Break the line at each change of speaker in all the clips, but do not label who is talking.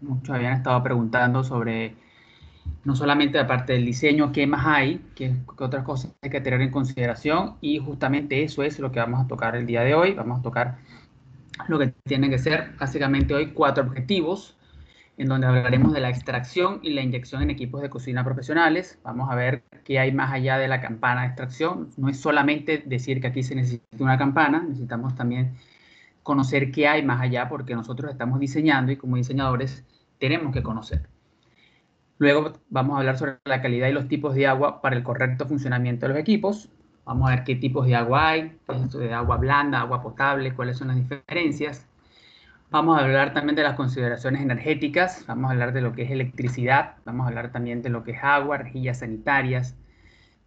Muchos habían estado preguntando sobre no solamente la parte del diseño, qué más hay, qué, otras cosas hay que tener en consideración y justamente eso es lo que vamos a tocar el día de hoy. Vamos a tocar lo que tienen que ser básicamente hoy cuatro objetivos en donde hablaremos de la extracción y la inyección en equipos de cocina profesionales. Vamos a ver qué hay más allá de la campana de extracción. No es solamente decir que aquí se necesita una campana, necesitamos también conocer qué hay más allá porque nosotros estamos diseñando y como diseñadores tenemos que conocer. Luego vamos a hablar sobre la calidad y los tipos de agua para el correcto funcionamiento de los equipos. Vamos a ver qué tipos de agua hay, qué es esto de agua blanda, agua potable, cuáles son las diferencias. Vamos a hablar también de las consideraciones energéticas, vamos a hablar de lo que es electricidad, vamos a hablar también de lo que es agua, rejillas sanitarias,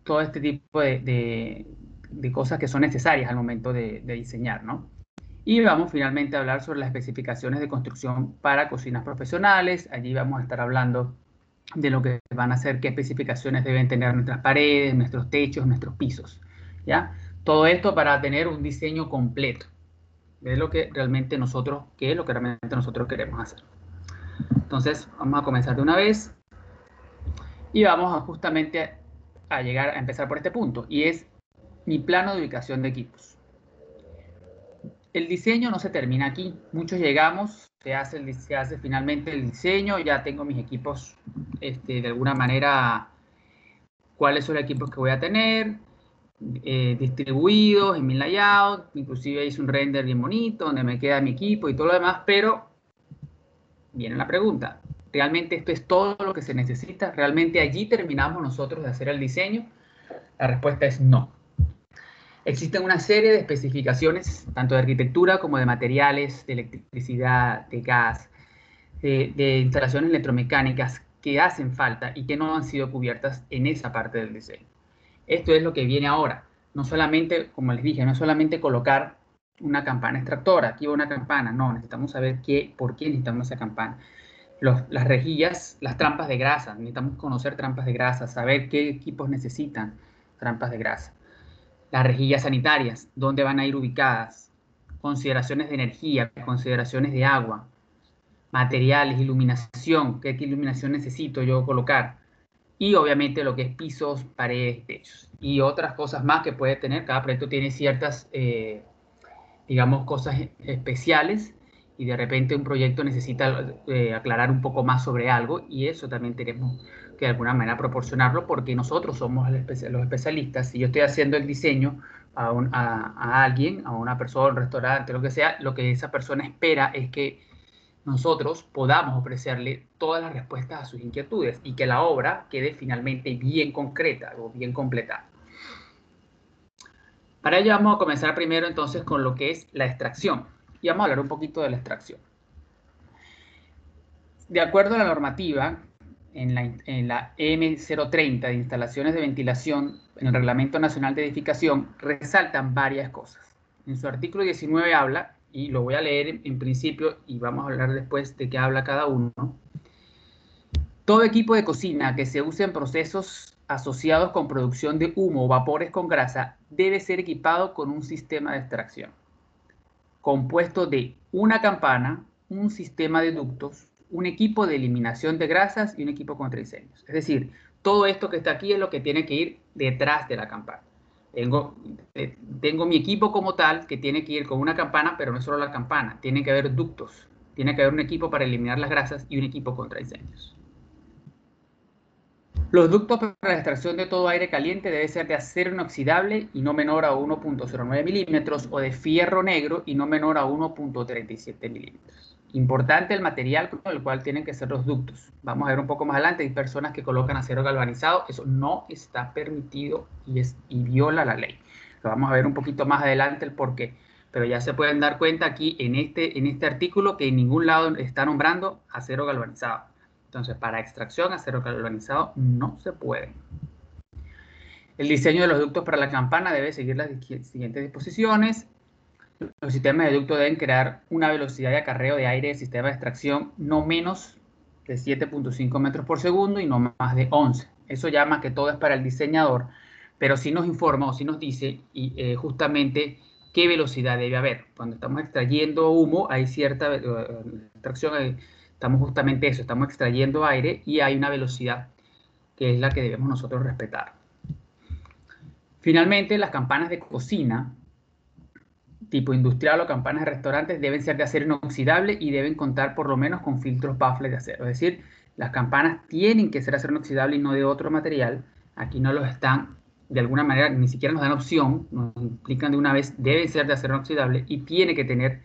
todo este tipo de, cosas que son necesarias al momento de, de diseñar, ¿no? Y vamos finalmente a hablar sobre las especificaciones de construcción para cocinas profesionales. Allí vamos a estar hablando de lo que van a ser, qué especificaciones deben tener nuestras paredes, nuestros techos, nuestros pisos. ¿ya? Todo esto para tener un diseño completo de lo que realmente nosotros, qué es lo que realmente nosotros queremos hacer. Entonces, vamos a comenzar de una vez y vamos a justamente a llegar a empezar por este punto y es mi plano de ubicación de equipos. El diseño no se termina aquí. Muchos llegamos, se hace, finalmente el diseño, ya tengo mis equipos este, de alguna manera, cuáles son los equipos que voy a tener, eh, distribuidos en mi layout, inclusive hice un render bien bonito donde me queda mi equipo y todo lo demás, pero viene la pregunta, ¿realmente esto es todo lo que se necesita? ¿Realmente allí terminamos nosotros de hacer el diseño? La respuesta es no. Existen una serie de especificaciones, tanto de arquitectura como de materiales, de electricidad, de gas, de, instalaciones electromecánicas que hacen falta y que no han sido cubiertas en esa parte del diseño. Esto es lo que viene ahora. No solamente, como les dije, no solamente colocar una campana extractora, aquí va una campana, no, necesitamos saber qué, por qué necesitamos esa campana. las rejillas, las trampas de grasa, necesitamos conocer trampas de grasa, saber qué equipos necesitan trampas de grasa las rejillas sanitarias, dónde van a ir ubicadas, consideraciones de energía, consideraciones de agua, materiales, iluminación, qué iluminación necesito yo colocar, y obviamente lo que es pisos, paredes, techos, y otras cosas más que puede tener. Cada proyecto tiene ciertas, eh, digamos, cosas especiales y de repente un proyecto necesita eh, aclarar un poco más sobre algo y eso también tenemos que de alguna manera proporcionarlo porque nosotros somos los especialistas. Si yo estoy haciendo el diseño a, a, alguien, a una persona, un restaurante, lo que sea, lo que esa persona espera es que nosotros podamos ofrecerle todas las respuestas a sus inquietudes y que la obra quede finalmente bien concreta o bien completada. Para ello vamos a comenzar primero entonces con lo que es la extracción y vamos a hablar un poquito de la extracción. De acuerdo a la normativa, en la, M030 de instalaciones de ventilación en el Reglamento Nacional de Edificación, resaltan varias cosas. En su artículo 19 habla, y lo voy a leer en principio y vamos a hablar después de qué habla cada uno. Todo equipo de cocina que se use en procesos asociados con producción de humo o vapores con grasa debe ser equipado con un sistema de extracción compuesto de una campana, un sistema de ductos, un equipo de eliminación de grasas y un equipo contra incendios. Es decir, todo esto que está aquí es lo que tiene que ir detrás de la campana. Tengo, eh, mi equipo como tal que tiene que ir con una campana, pero no solo la campana, tiene que haber ductos, tiene que haber un equipo para eliminar las grasas y un equipo contra incendios. Los ductos para la extracción de todo aire caliente deben ser de acero inoxidable y no menor a 1.09 milímetros o de fierro negro y no menor a 1.37 milímetros. Importante el material con el cual tienen que ser los ductos. Vamos a ver un poco más adelante, hay personas que colocan acero galvanizado, eso no está permitido y, es, y viola la ley. Lo vamos a ver un poquito más adelante el por qué. Pero ya se pueden dar cuenta aquí en este, en este artículo que en ningún lado está nombrando acero galvanizado. Entonces, para extracción, acero galvanizado no se puede. El diseño de los ductos para la campana debe seguir las siguientes disposiciones. Los sistemas de ducto deben crear una velocidad de acarreo de aire del sistema de extracción no menos de 7.5 metros por segundo y no más de 11. Eso llama que todo es para el diseñador, pero sí nos informa o sí nos dice eh, justamente qué velocidad debe haber. Cuando estamos extrayendo humo, hay cierta eh, extracción, estamos justamente eso, estamos extrayendo aire y hay una velocidad que es la que debemos nosotros respetar. Finalmente, las campanas de cocina, tipo industrial o campanas de restaurantes, deben ser de acero inoxidable y deben contar por lo menos con filtros baffles de acero. Es decir, las campanas tienen que ser acero inoxidable y no de otro material. Aquí no los están, de alguna manera, ni siquiera nos dan opción, nos implican de una vez, deben ser de acero inoxidable y tiene que tener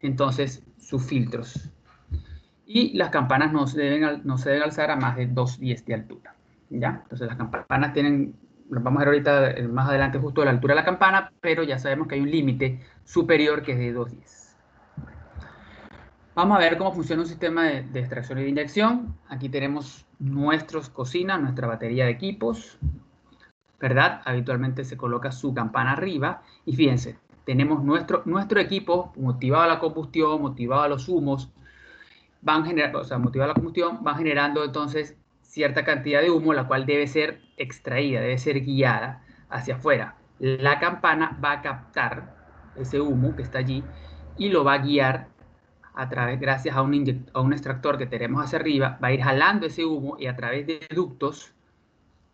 entonces sus filtros. Y las campanas no se deben, no se deben alzar a más de 2,10 de altura. ¿ya? Entonces las campanas tienen, vamos a ver ahorita eh, más adelante justo la altura de la campana, pero ya sabemos que hay un límite superior que es de 2,10. Vamos a ver cómo funciona un sistema de, de, extracción y de inyección. Aquí tenemos nuestros cocinas, nuestra batería de equipos, ¿verdad? Habitualmente se coloca su campana arriba y fíjense, tenemos nuestro, nuestro equipo motivado a la combustión, motivado a los humos, van generando, o sea, motivado a la combustión, van generando entonces cierta cantidad de humo, la cual debe ser extraída, debe ser guiada hacia afuera. La campana va a captar ese humo que está allí y lo va a guiar a través, gracias a un, a un extractor que tenemos hacia arriba, va a ir jalando ese humo y a través de ductos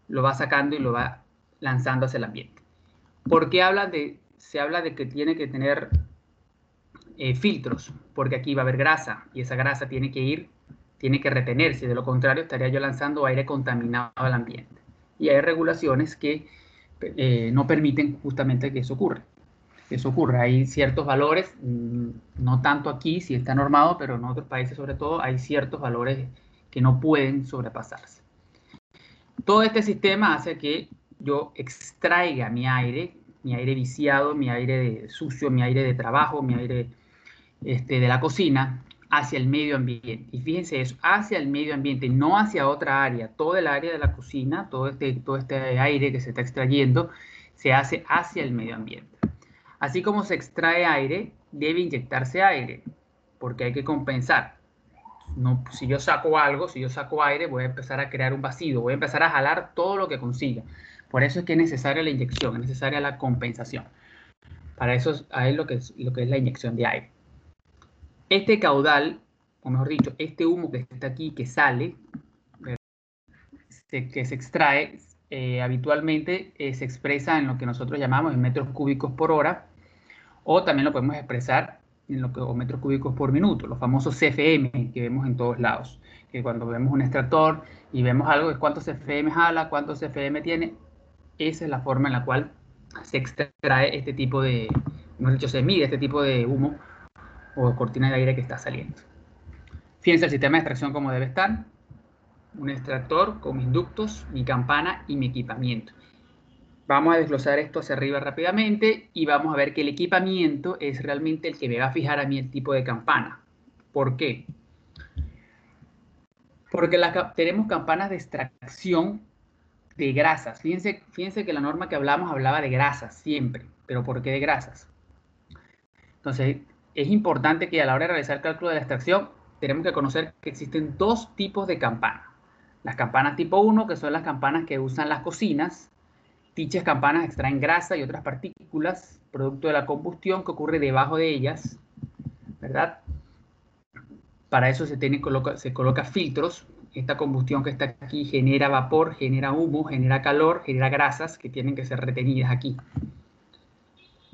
lo va sacando y lo va lanzando hacia el ambiente. ¿Por qué hablan de se habla de que tiene que tener eh, filtros, porque aquí va a haber grasa y esa grasa tiene que ir, tiene que retenerse, de lo contrario estaría yo lanzando aire contaminado al ambiente. Y hay regulaciones que eh, no permiten justamente que eso ocurra. Eso ocurre, hay ciertos valores, mm, no tanto aquí, si está normado, pero en otros países sobre todo, hay ciertos valores que no pueden sobrepasarse. Todo este sistema hace que yo extraiga mi aire mi aire viciado, mi aire sucio, mi aire de trabajo, mi aire este, de la cocina, hacia el medio ambiente. Y fíjense eso, hacia el medio ambiente, no hacia otra área. Todo el área de la cocina, todo este, todo este aire que se está extrayendo, se hace hacia el medio ambiente. Así como se extrae aire, debe inyectarse aire, porque hay que compensar. No, si yo saco algo, si yo saco aire, voy a empezar a crear un vacío, voy a empezar a jalar todo lo que consiga. Por eso es que es necesaria la inyección, es necesaria la compensación. Para eso es, lo, que es, lo que es la inyección de aire. Este caudal, o mejor dicho, este humo que está aquí, que sale, que se extrae, eh, habitualmente eh, se expresa en lo que nosotros llamamos en metros cúbicos por hora, o también lo podemos expresar en lo que, o metros cúbicos por minuto, los famosos CFM que vemos en todos lados, que cuando vemos un extractor y vemos algo, es cuántos CFM jala, cuántos CFM tiene, esa es la forma en la cual se extrae este tipo de, hemos dicho, se mide este tipo de humo o cortina de aire que está saliendo. Fíjense el sistema de extracción como debe estar. Un extractor con mis ductos, mi campana y mi equipamiento. Vamos a desglosar esto hacia arriba rápidamente y vamos a ver que el equipamiento es realmente el que me va a fijar a mí el tipo de campana. ¿Por qué? Porque tenemos campanas de extracción de grasas. Fíjense, fíjense que la norma que hablamos hablaba de grasas siempre, pero ¿por qué de grasas? Entonces, es importante que a la hora de realizar el cálculo de la extracción, tenemos que conocer que existen dos tipos de campanas. Las campanas tipo 1, que son las campanas que usan las cocinas. Dichas campanas extraen grasa y otras partículas, producto de la combustión que ocurre debajo de ellas, ¿verdad? Para eso se, tiene, se coloca filtros esta combustión que está aquí genera vapor, genera humo, genera calor, genera grasas que tienen que ser retenidas aquí.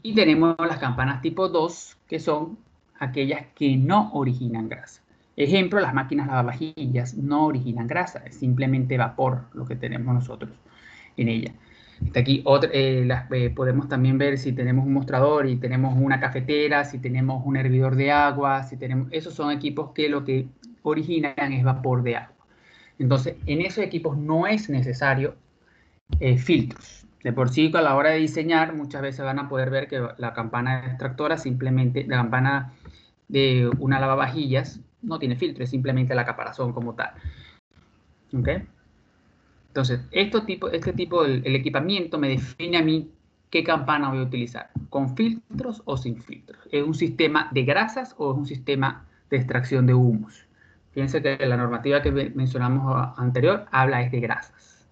Y tenemos las campanas tipo 2, que son aquellas que no originan grasa. Ejemplo, las máquinas lavavajillas no originan grasa, es simplemente vapor lo que tenemos nosotros en ella. Está aquí eh, eh, podemos también ver si tenemos un mostrador y tenemos una cafetera, si tenemos un hervidor de agua, si tenemos, esos son equipos que lo que originan es vapor de agua. Entonces, en esos equipos no es necesario eh, filtros. De por sí, a la hora de diseñar, muchas veces van a poder ver que la campana extractora simplemente, la campana de una lavavajillas no tiene filtro, es simplemente la caparazón como tal. ¿Ok? Entonces, este tipo, este tipo el, equipamiento me define a mí qué campana voy a utilizar, con filtros o sin filtros. ¿Es un sistema de grasas o es un sistema de extracción de humos? Fíjense que la normativa que mencionamos anterior habla es de grasas.